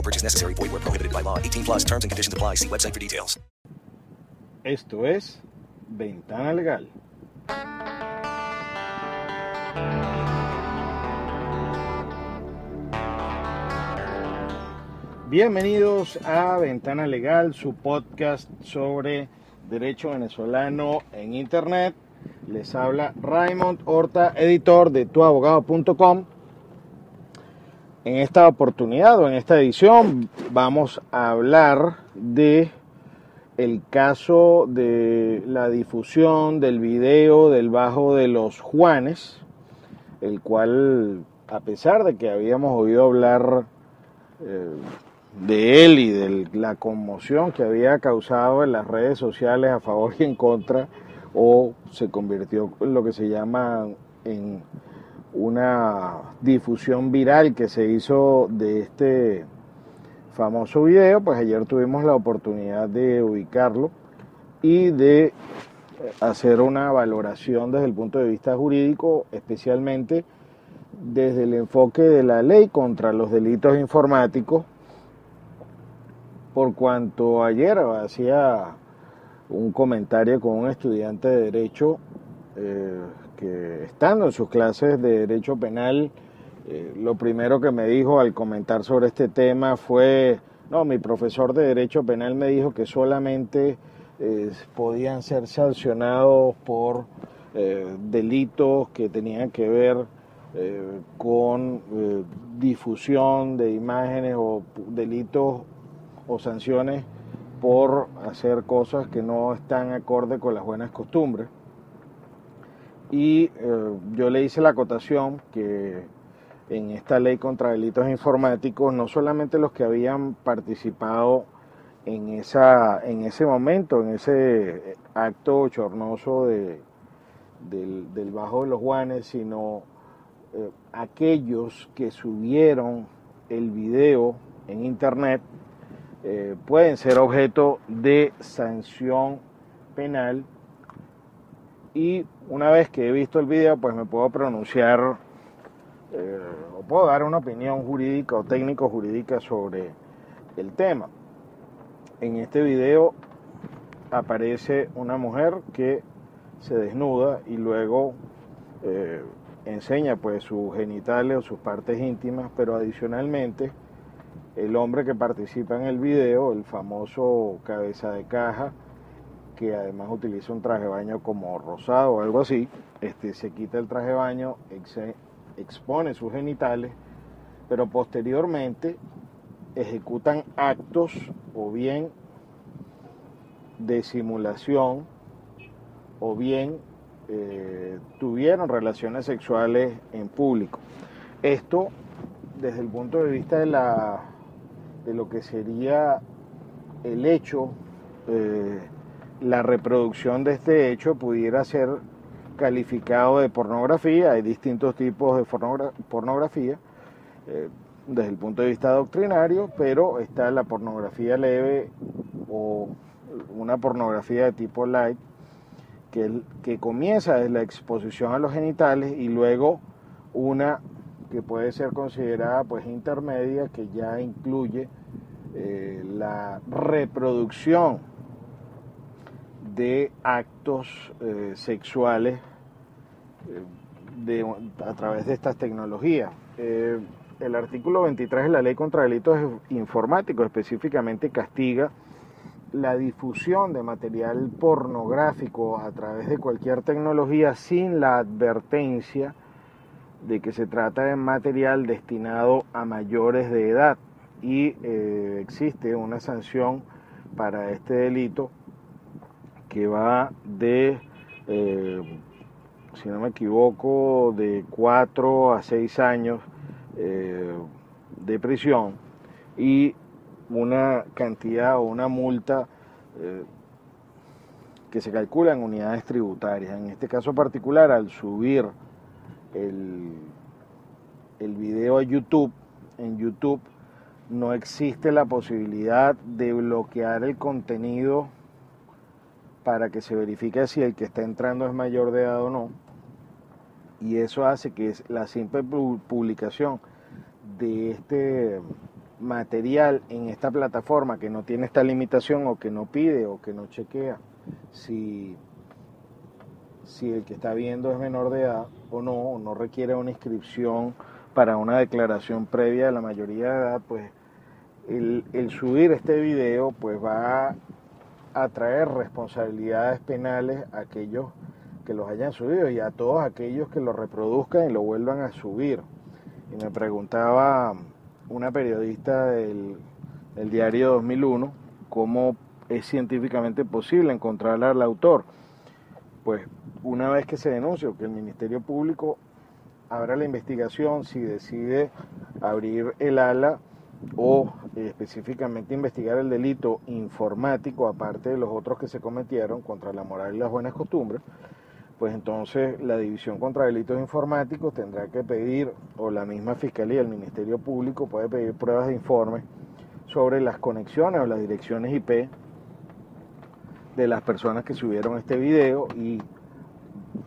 No purchase necessary. Void where prohibited by law. 18 plus terms and conditions apply. See website for details. Esto es Ventana Legal. Bienvenidos a Ventana Legal, su podcast sobre derecho venezolano en Internet. Les habla Raymond Horta, editor de tuabogado.com. En esta oportunidad o en esta edición vamos a hablar de el caso de la difusión del video del Bajo de los Juanes, el cual, a pesar de que habíamos oído hablar eh, de él y de la conmoción que había causado en las redes sociales a favor y en contra, o se convirtió en lo que se llama en una difusión viral que se hizo de este famoso video, pues ayer tuvimos la oportunidad de ubicarlo y de hacer una valoración desde el punto de vista jurídico, especialmente desde el enfoque de la ley contra los delitos informáticos, por cuanto ayer hacía un comentario con un estudiante de derecho eh, que estando en sus clases de derecho penal, eh, lo primero que me dijo al comentar sobre este tema fue, no, mi profesor de derecho penal me dijo que solamente eh, podían ser sancionados por delitos que tenían que ver con difusión de imágenes o delitos o sanciones por hacer cosas que no están acorde con las buenas costumbres. Y eh, yo le hice la acotación que en esta ley contra delitos informáticos, no solamente los que habían participado en, esa, en ese momento, en ese acto chornoso de, del, Bajo de los Guanes, sino eh, aquellos que subieron el video en internet eh, pueden ser objeto de sanción penal y una vez que he visto el video pues me puedo pronunciar eh, o puedo dar una opinión jurídica o técnico jurídica sobre el tema. En este video aparece una mujer que se desnuda y luego eh, enseña pues sus genitales o sus partes íntimas, pero adicionalmente el hombre que participa en el video, el famoso cabeza de caja, que además utiliza un traje de baño como rosado o algo así, este, se quita el traje de baño, expone sus genitales, pero posteriormente ejecutan actos o bien de simulación o bien eh, tuvieron relaciones sexuales en público. Esto desde el punto de vista de la de lo que sería el hecho, eh, la reproducción de este hecho pudiera ser calificado de pornografía. Hay distintos tipos de pornografía eh, desde el punto de vista doctrinario, pero está la pornografía leve o una pornografía de tipo light que, que comienza desde la exposición a los genitales y luego una que puede ser considerada pues intermedia, que ya incluye eh, la reproducción de actos eh, sexuales eh, a través de estas tecnologías. el artículo 23 de la ley contra delitos informáticos específicamente castiga la difusión de material pornográfico a través de cualquier tecnología sin la advertencia de que se trata de material destinado a mayores de edad y eh, existe una sanción para este delito que va de, eh, si no me equivoco, de 4 a 6 años eh, de prisión y una cantidad o una multa que se calcula en unidades tributarias. En este caso particular, al subir el, el video a YouTube, en YouTube no existe la posibilidad de bloquear el contenido para que se verifique si el que está entrando es mayor de edad o no. Y eso hace que la simple publicación de este material en esta plataforma que no tiene esta limitación o que no pide o que no chequea si, si el que está viendo es menor de edad o no, o no requiere una inscripción para una declaración previa de la mayoría de edad, pues el, subir este video pues va a traer responsabilidades penales a aquellos que los hayan subido y a todos aquellos que lo reproduzcan y lo vuelvan a subir. Y me preguntaba una periodista del, del diario 2001 cómo es científicamente posible encontrar al autor. Pues una vez que se denuncie que el Ministerio Público abra la investigación, si decide abrir el ala o eh, específicamente investigar el delito informático, aparte de los otros que se cometieron contra la moral y las buenas costumbres, pues entonces la División contra Delitos Informáticos tendrá que pedir, o la misma Fiscalía, el Ministerio Público puede pedir pruebas de informe sobre las conexiones o las direcciones IP de las personas que subieron este video y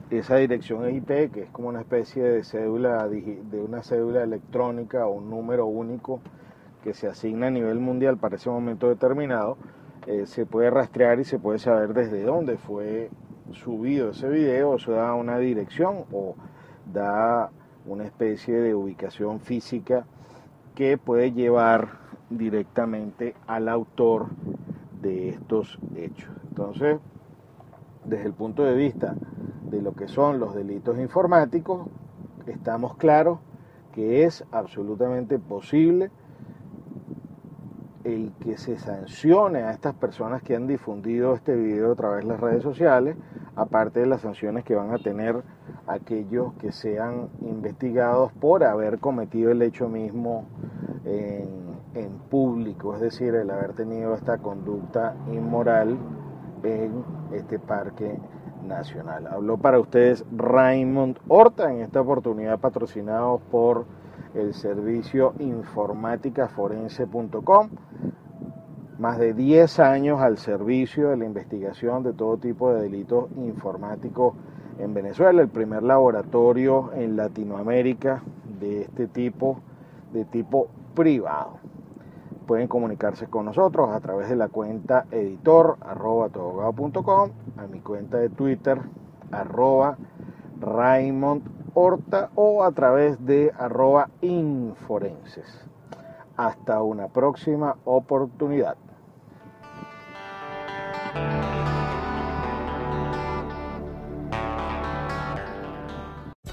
esa dirección IP, que es como una especie de cédula, de una cédula electrónica o un número único que se asigna a nivel mundial para ese momento determinado, eh, se puede rastrear y se puede saber desde dónde fue subido ese video, eso da una dirección o da una especie de ubicación física que puede llevar directamente al autor de estos hechos. Entonces, desde el punto de vista de lo que son los delitos informáticos, estamos claros que es absolutamente posible el que se sancione a estas personas que han difundido este video a través de las redes sociales, aparte de las sanciones que van a tener aquellos que sean investigados por haber cometido el hecho mismo en, público, es decir, el haber tenido esta conducta inmoral en este parque nacional. Habló para ustedes Raymond Horta, en esta oportunidad patrocinado por el servicio informáticaforense.com. Más de 10 años al servicio de la investigación de todo tipo de delitos informáticos en Venezuela, el primer laboratorio en Latinoamérica de este tipo, de tipo privado. Pueden comunicarse con nosotros a través de la cuenta editor arroba a mi cuenta de Twitter arroba Raymond Horta o a través de arroba inforenses. Hasta una próxima oportunidad.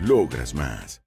Logras más.